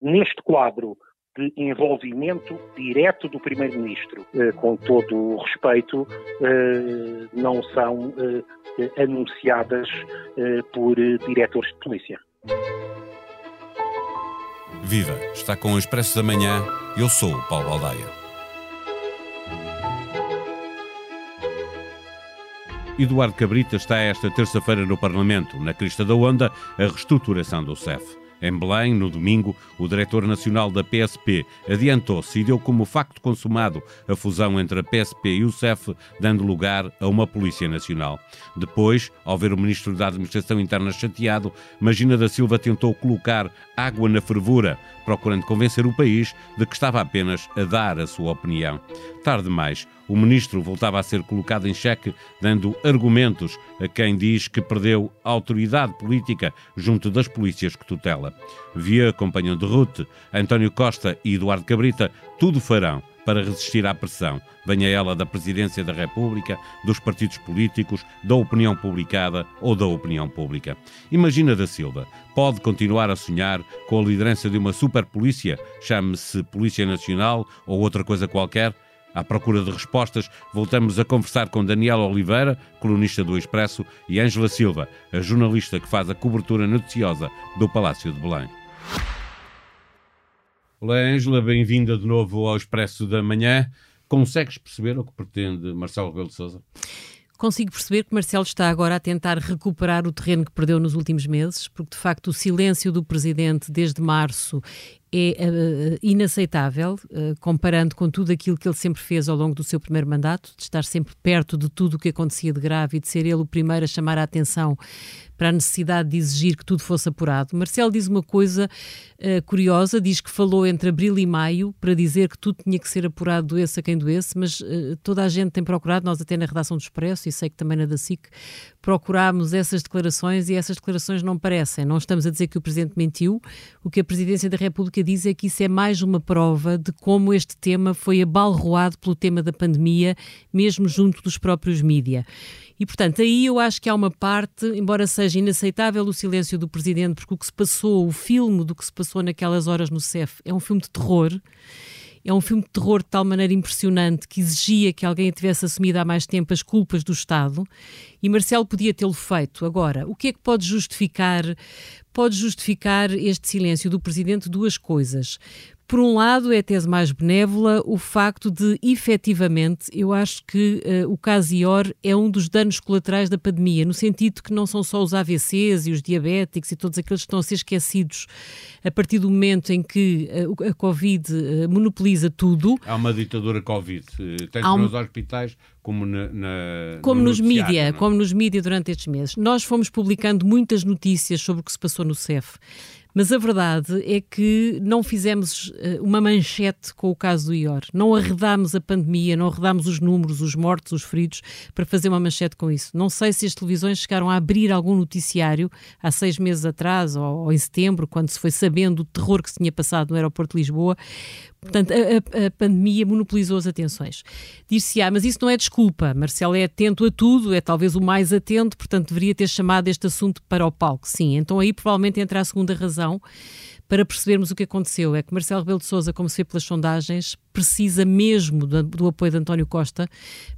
neste quadro de envolvimento direto do Primeiro-Ministro, eh, com todo o respeito, eh, não são eh, anunciadas por diretores de polícia. Viva! Está com o Expresso da Manhã. Eu sou o Paulo Baldaia. Eduardo Cabrita está esta terça-feira no Parlamento, na crista da onda, a reestruturação do CEF. Em Belém, no domingo, o diretor nacional da PSP adiantou-se e deu como facto consumado a fusão entre a PSP e o CEF, dando lugar a uma Polícia Nacional. Depois, ao ver o ministro da Administração Interna chateado, Magina da Silva tentou colocar água na fervura, procurando convencer o país de que estava apenas a dar a sua opinião. Tarde demais, o ministro voltava a ser colocado em xeque, dando argumentos a quem diz que perdeu autoridade política junto das polícias que tutela. Via, companhão de Ruth, António Costa e Eduardo Cabrita, tudo farão para resistir à pressão, venha ela da Presidência da República, dos partidos políticos, da opinião publicada ou da opinião pública. Imagina da Silva, pode continuar a sonhar com a liderança de uma superpolícia, chame-se Polícia Nacional ou outra coisa qualquer? À procura de respostas, voltamos a conversar com Daniel Oliveira, colunista do Expresso, e Ângela Silva, a jornalista que faz a cobertura noticiosa do Palácio de Belém. Olá, Ângela, bem-vinda de novo ao Expresso da Manhã. Consegues perceber o que pretende Marcelo Rebelo de Sousa? Consigo perceber que Marcelo está agora a tentar recuperar o terreno que perdeu nos últimos meses, porque de facto o silêncio do presidente desde março é uh, inaceitável, uh, comparando com tudo aquilo que ele sempre fez ao longo do seu primeiro mandato, de estar sempre perto de tudo o que acontecia de grave e de ser ele o primeiro a chamar a atenção para a necessidade de exigir que tudo fosse apurado. Marcelo diz uma coisa uh, curiosa, diz que falou entre abril e maio para dizer que tudo tinha que ser apurado, doesse a quem doesse, mas toda a gente tem procurado, nós até na redação do Expresso, e sei que também na da SIC, procurámos essas declarações e essas declarações não parecem. Não estamos a dizer que o Presidente mentiu, o que a Presidência da República diz é que isso é mais uma prova de como este tema foi abalroado pelo tema da pandemia, mesmo junto dos próprios mídia. E, portanto, aí eu acho que há uma parte, embora seja inaceitável o silêncio do Presidente, porque o que se passou, o filme do que se passou naquelas horas no CEF, é um filme de terror. É um filme de terror de tal maneira impressionante que exigia que alguém tivesse assumido há mais tempo as culpas do Estado e Marcelo podia tê-lo feito. Agora, o que é que pode justificar? Pode justificar este silêncio do Presidente duas coisas. Por um lado, é a tese mais benévola o facto de, efetivamente, eu acho que uh, o caso IOR é um dos danos colaterais da pandemia, no sentido que não são só os AVCs e os diabéticos e todos aqueles que estão a ser esquecidos a partir do momento em que uh, a Covid uh, monopoliza tudo. Há uma ditadura Covid, tanto um... nos hospitais como na, na como no nos mídia, é? como nos mídia durante estes meses. Nós fomos publicando muitas notícias sobre o que se passou no CEF. Mas a verdade é que não fizemos uh, uma manchete com o caso do IOR. Não arredámos a pandemia, não arredámos os números, os mortos, os feridos, para fazer uma manchete com isso. Não sei se as televisões chegaram a abrir algum noticiário há seis meses atrás ou, ou em setembro, quando se foi sabendo o terror que se tinha passado no aeroporto de Lisboa, Portanto, a, a, pandemia monopolizou as atenções. Diz-se, ah, mas isso não é desculpa. Marcelo é atento a tudo, é talvez o mais atento, portanto, deveria ter chamado este assunto para o palco. Sim, então aí provavelmente entra a segunda razão para percebermos o que aconteceu. É que Marcelo Rebelo de Sousa, como se vê pelas sondagens, precisa mesmo do, apoio de António Costa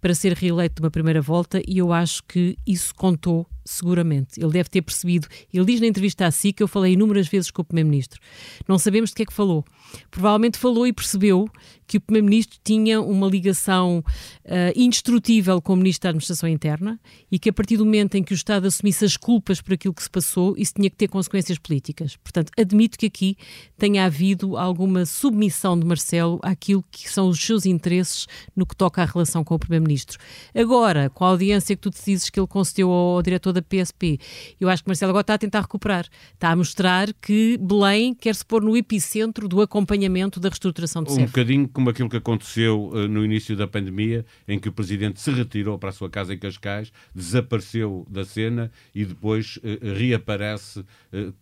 para ser reeleito de uma primeira volta e eu acho que isso contou seguramente. Ele deve ter percebido. Ele diz na entrevista à SIC, eu falei inúmeras vezes com o Primeiro-Ministro. Não sabemos de que é que falou. Provavelmente falou e percebeu que o Primeiro-Ministro tinha uma ligação uh, indestrutível com o Ministro da Administração Interna e que a partir do momento em que o Estado assumisse as culpas por aquilo que se passou, isso tinha que ter consequências políticas. Portanto, admito que aqui tenha havido alguma submissão de Marcelo àquilo que são os seus interesses no que toca à relação com o Primeiro-Ministro. Agora, com a audiência que tu dizes que ele concedeu ao diretor da PSP, eu acho que Marcelo agora está a tentar recuperar. Está a mostrar que Belém quer se pôr no epicentro do acompanhamento da reestruturação do CEF. Um bocadinho como aquilo que aconteceu uh, no início da pandemia, em que o Presidente se retirou para a sua casa em Cascais, desapareceu da cena e depois uh, reaparece uh,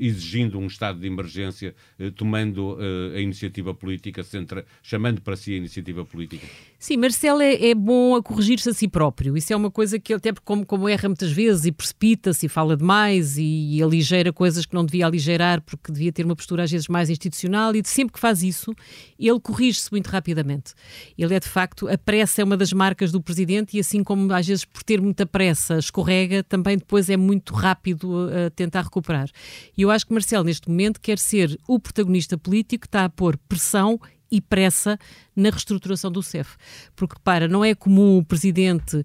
exigindo um estado de emergência, tomando a iniciativa política central chamando para si a iniciativa política? Sim, Marcelo é, é bom a corrigir-se a si próprio. Isso é uma coisa que ele, até como, como erra muitas vezes e precipita-se e fala demais e, e aligera coisas que não devia aligeirar porque devia ter uma postura às vezes mais institucional e de sempre que faz isso, ele corrige-se muito rapidamente. Ele é de facto, a pressa é uma das marcas do presidente e assim como às vezes por ter muita pressa escorrega, também depois é muito rápido a tentar recuperar. E eu acho que Marcelo neste momento quer ser o protagonista político que está a pôr pressão e pressa na reestruturação do CEF. Porque, repara, não é comum o Presidente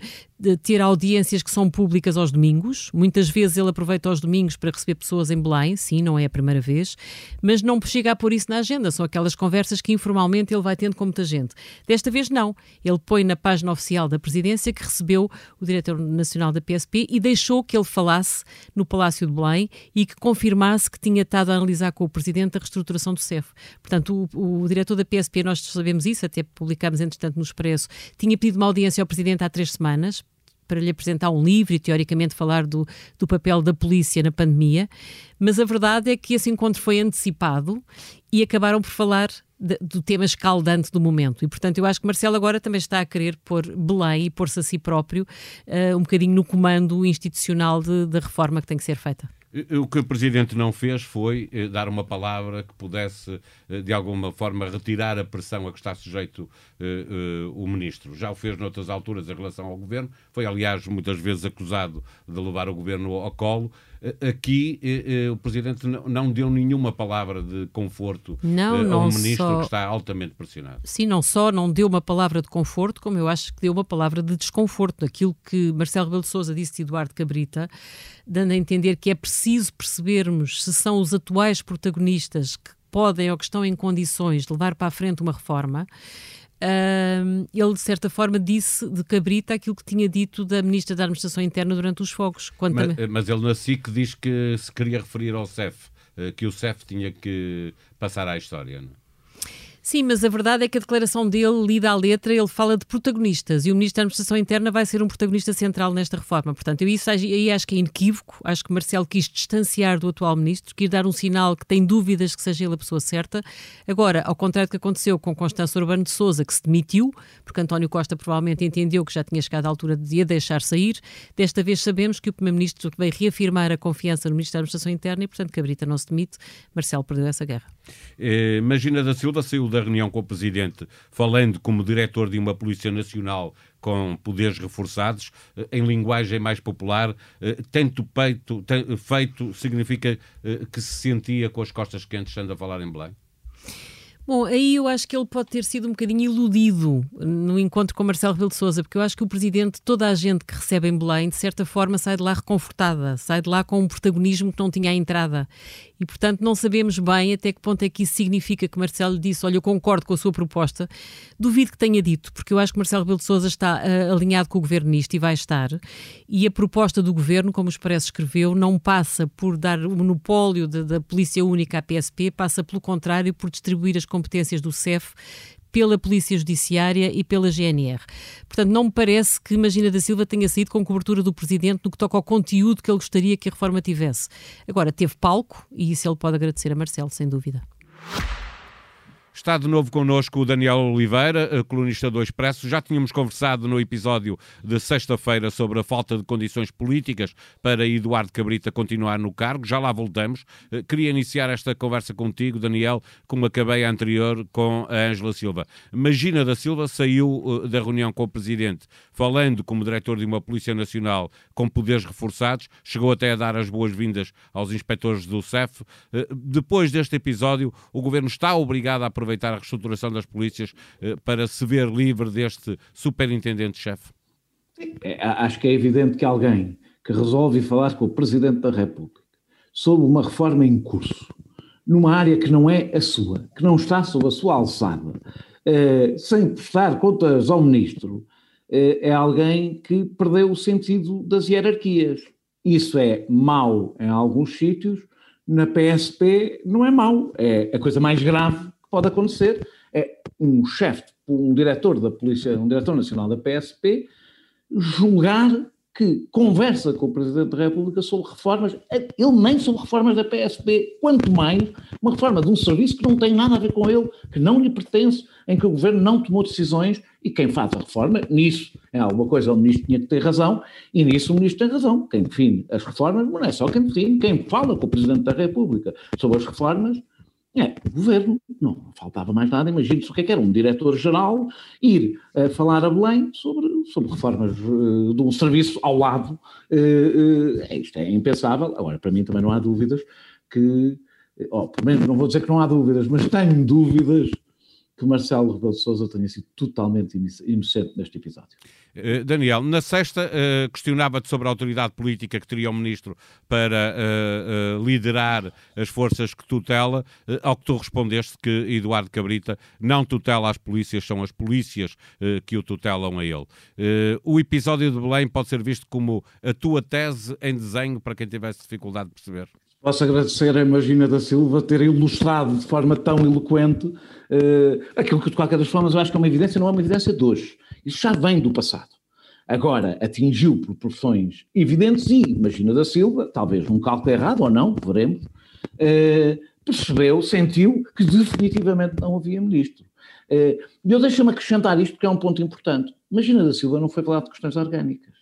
ter audiências que são públicas aos domingos. Muitas vezes ele aproveita os domingos para receber pessoas em Belém, sim, não é a primeira vez, mas não chega a pôr isso na agenda. São aquelas conversas que informalmente ele vai tendo com muita gente. Desta vez não. Ele põe na página oficial da Presidência que recebeu o Diretor Nacional da PSP e deixou que ele falasse no Palácio de Belém e que confirmasse que tinha estado a analisar com o Presidente a reestruturação do CEF. Portanto, o, o Diretor da PSP, nós sabemos isso, até publicámos entretanto no Expresso, tinha pedido uma audiência ao Presidente há três semanas, para lhe apresentar um livro e, teoricamente, falar do, do papel da polícia na pandemia, mas a verdade é que esse encontro foi antecipado e acabaram por falar de, do tema escaldante do momento. E, portanto, eu acho que Marcelo agora também está a querer pôr Belém e pôr-se a si próprio uh, um bocadinho no comando institucional da reforma que tem que ser feita. O que o Presidente não fez foi eh, dar uma palavra que pudesse, eh, de alguma forma, retirar a pressão a que está sujeito eh, o Ministro. Já o fez noutras alturas em relação ao Governo, foi, aliás, muitas vezes acusado de levar o Governo ao colo. Aqui o Presidente não deu nenhuma palavra de conforto não, a um Ministro só... que está altamente pressionado. Sim, não só não deu uma palavra de conforto, como eu acho que deu uma palavra de desconforto. Aquilo que Marcelo Rebelo de Sousa disse de Eduardo Cabrita, dando a entender que é preciso percebermos se são os atuais protagonistas que podem ou que estão em condições de levar para a frente uma reforma. Uh, ele, de certa forma, disse de cabrita aquilo que tinha dito da Ministra da Administração Interna durante os fogos. Mas, também... mas, ele na SIC diz que se queria referir ao CEF, eh, que o CEF tinha que passar à história. Não? Sim, mas a verdade é que a declaração dele, lida à letra, ele fala de protagonistas e o Ministro da Administração Interna vai ser um protagonista central nesta reforma. Portanto, eu isso aí acho que é inequívoco. Acho que Marcelo quis distanciar do atual Ministro, quis dar um sinal que tem dúvidas que seja ele a pessoa certa. Agora, ao contrário do que aconteceu com Constância Urbano de Souza, que se demitiu, porque António Costa provavelmente entendeu que já tinha chegado à altura de a deixar sair, desta vez sabemos que o Primeiro-Ministro veio reafirmar a confiança no Ministro da Administração Interna e, portanto, Cabrita não se demite. Marcelo perdeu essa guerra. Eh, Magina da Silva saiu da reunião com o Presidente falando como diretor de uma Polícia Nacional com poderes reforçados, eh, em linguagem mais popular, eh, tanto peito, feito significa que se sentia com as costas quentes, estando a falar em Belém? Bom, aí eu acho que ele pode ter sido um bocadinho iludido no encontro com Marcelo Rebelo de Sousa, porque eu acho que o Presidente, toda a gente que recebe em Belém, de certa forma sai de lá reconfortada, sai de lá com um protagonismo que não tinha à entrada. E, portanto, não sabemos bem até que ponto é que isso significa que Marcelo disse, olha, eu concordo com a sua proposta. Duvido que tenha dito, porque eu acho que Marcelo Rebelo de Sousa está uh, alinhado com o Governo nisto e vai estar. E a proposta do Governo, como o Expresso escreveu, não passa por dar o monopólio da Polícia Única à PSP, passa, pelo contrário, por distribuir as competências do CEF pela Polícia Judiciária e pela GNR. Portanto, não me parece que Magina da Silva tenha saído com cobertura do Presidente no que toca ao conteúdo que ele gostaria que a reforma tivesse. Agora, teve palco e isso ele pode agradecer a Marcelo, sem dúvida. Está de novo connosco o Daniel Oliveira, colunista do Expresso. Já tínhamos conversado no episódio de sexta-feira sobre a falta de condições políticas para Eduardo Cabrita continuar no cargo. Já lá voltamos. Eh, queria iniciar esta conversa contigo, Daniel, como acabei anterior com a Ângela Silva. Magina da Silva saiu eh, da reunião com o Presidente falando como diretor de uma Polícia Nacional com poderes reforçados, chegou até a dar as boas-vindas aos inspectores do CEF. Eh, depois deste episódio, o Governo está obrigado a aproveitar a reestruturação das polícias eh, para se ver livre deste superintendente-chefe? É, acho que é evidente que alguém que resolve falar com o Presidente da República sobre uma reforma em curso, numa área que não é a sua, que não está sob a sua alçada, eh, sem prestar contas ao Ministro, eh, é alguém que perdeu o sentido das hierarquias. Isso é mau em alguns sítios, na PSP não é mau, é a coisa mais grave pode acontecer é um chefe, um diretor da Polícia, um diretor nacional da PSP, julgar que conversa com o Presidente da República sobre reformas, ele nem sobre reformas da PSP, quanto mais uma reforma de um serviço que não tem nada a ver com ele, que não lhe pertence, em que o Governo não tomou decisões. E quem faz a reforma, nisso, é alguma coisa, o Ministro tinha que ter razão, e nisso o Ministro tem razão. Quem define as reformas, não é só quem define, quem fala com o Presidente da República sobre as reformas é, o governo, não faltava mais nada, imagine-se o que é que era, um diretor-geral ir uh, falar a Belém sobre, sobre reformas uh, de um serviço ao lado, uh, uh, isto é impensável, agora para mim também não há dúvidas que, oh, pelo menos não vou dizer que não há dúvidas, mas tenho dúvidas que Marcelo Rebelo de Sousa tenha sido totalmente inocente neste episódio. Uh, Daniel, na sexta uh, questionava-te sobre a autoridade política que teria o ministro para uh, liderar as forças que tutela, ao que tu respondeste que Eduardo Cabrita não tutela as polícias, são as polícias que o tutelam a ele. o episódio de Belém pode ser visto como a tua tese em desenho para quem tivesse dificuldade de perceber? Posso agradecer a Imagina da Silva ter ilustrado de forma tão eloquente uh, aquilo que, de qualquer das formas, eu acho que é uma evidência, não é uma evidência de hoje. Isso já vem do passado. Agora, atingiu proporções evidentes e Imagina da Silva, talvez num cálculo errado ou não, veremos, uh, percebeu, sentiu que definitivamente não havia ministro. Uh, eu deixo-me acrescentar isto porque é um ponto importante. Imagina da Silva não foi falar de questões orgânicas.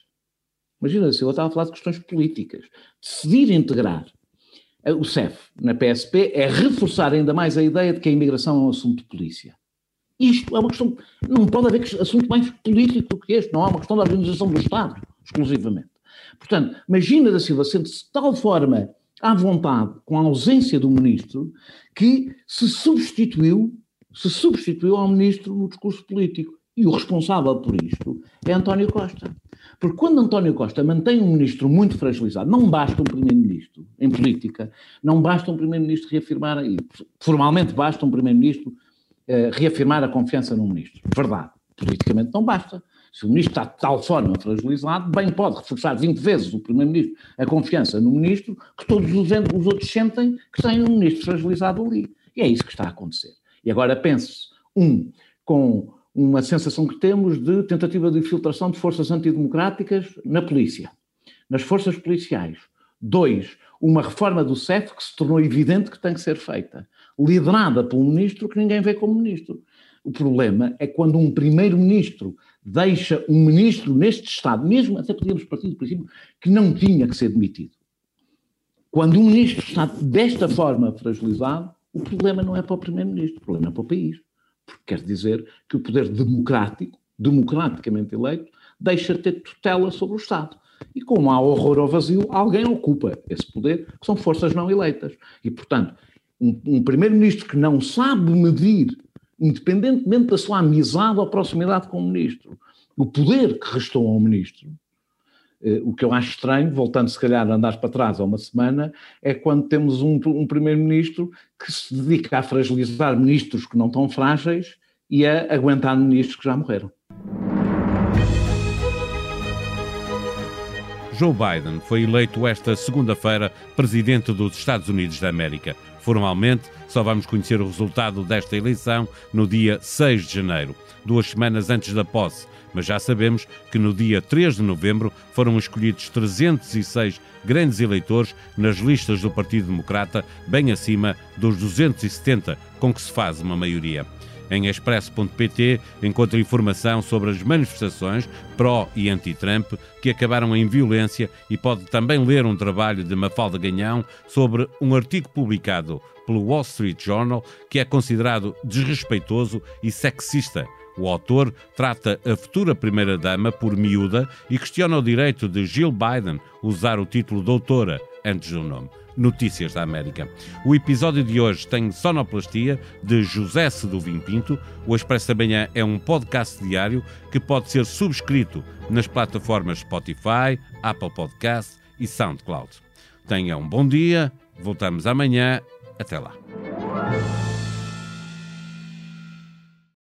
Imagina da Silva estava a falar de questões políticas. Decidir integrar o CEF na PSP é reforçar ainda mais a ideia de que a imigração é um assunto de polícia. Isto é uma questão, não pode haver assunto mais político do que este, não é uma questão da organização do Estado, exclusivamente. Portanto, imagina da Silva sente-se de tal forma à vontade com a ausência do ministro que se substituiu, se substituiu ao ministro no discurso político. E o responsável por isto é António Costa. Porque quando António Costa mantém um ministro muito fragilizado, não basta um primeiro-ministro em política, não basta um primeiro-ministro reafirmar, e formalmente basta um primeiro-ministro uh, reafirmar a confiança no ministro. Verdade. Politicamente não basta. Se o ministro está de tal forma fragilizado, bem pode reforçar 20 vezes o primeiro-ministro a confiança no ministro, que todos os, os outros sentem que têm um ministro fragilizado ali. E é isso que está a acontecer. E agora pense, um, com uma sensação que temos de tentativa de infiltração de forças antidemocráticas na polícia, nas forças policiais. Dois, uma reforma do CEF que se tornou evidente que tem que ser feita, liderada por um ministro que ninguém vê como ministro. O problema é quando um primeiro-ministro deixa um ministro neste Estado, mesmo até podíamos partir do princípio que não tinha que ser demitido. Quando um ministro está desta forma fragilizado, o problema não é para o primeiro-ministro, o problema é para o país porque quer dizer que o poder democrático, democraticamente eleito, deixa de ter tutela sobre o Estado. E como há horror ao vazio, alguém ocupa esse poder, que são forças não eleitas. E, portanto, um, um primeiro-ministro que não sabe medir, independentemente da sua amizade ou proximidade com o ministro, o poder que restou ao ministro, o que eu acho estranho, voltando se calhar a andar para trás há uma semana, é quando temos um, um primeiro-ministro que se dedica a fragilizar ministros que não estão frágeis e a aguentar ministros que já morreram. Joe Biden foi eleito esta segunda-feira presidente dos Estados Unidos da América. Formalmente, só vamos conhecer o resultado desta eleição no dia 6 de janeiro, duas semanas antes da posse mas já sabemos que no dia 3 de novembro foram escolhidos 306 grandes eleitores nas listas do Partido Democrata, bem acima dos 270 com que se faz uma maioria. Em expresso.pt encontra informação sobre as manifestações pró e anti-Trump que acabaram em violência e pode também ler um trabalho de Mafalda Ganhão sobre um artigo publicado pelo Wall Street Journal que é considerado desrespeitoso e sexista o autor trata a futura primeira-dama por miúda e questiona o direito de Jill Biden usar o título doutora antes do nome. Notícias da América. O episódio de hoje tem sonoplastia de José Seduvim Pinto. O Expresso da Manhã é um podcast diário que pode ser subscrito nas plataformas Spotify, Apple Podcast e SoundCloud. Tenha um bom dia, voltamos amanhã. Até lá.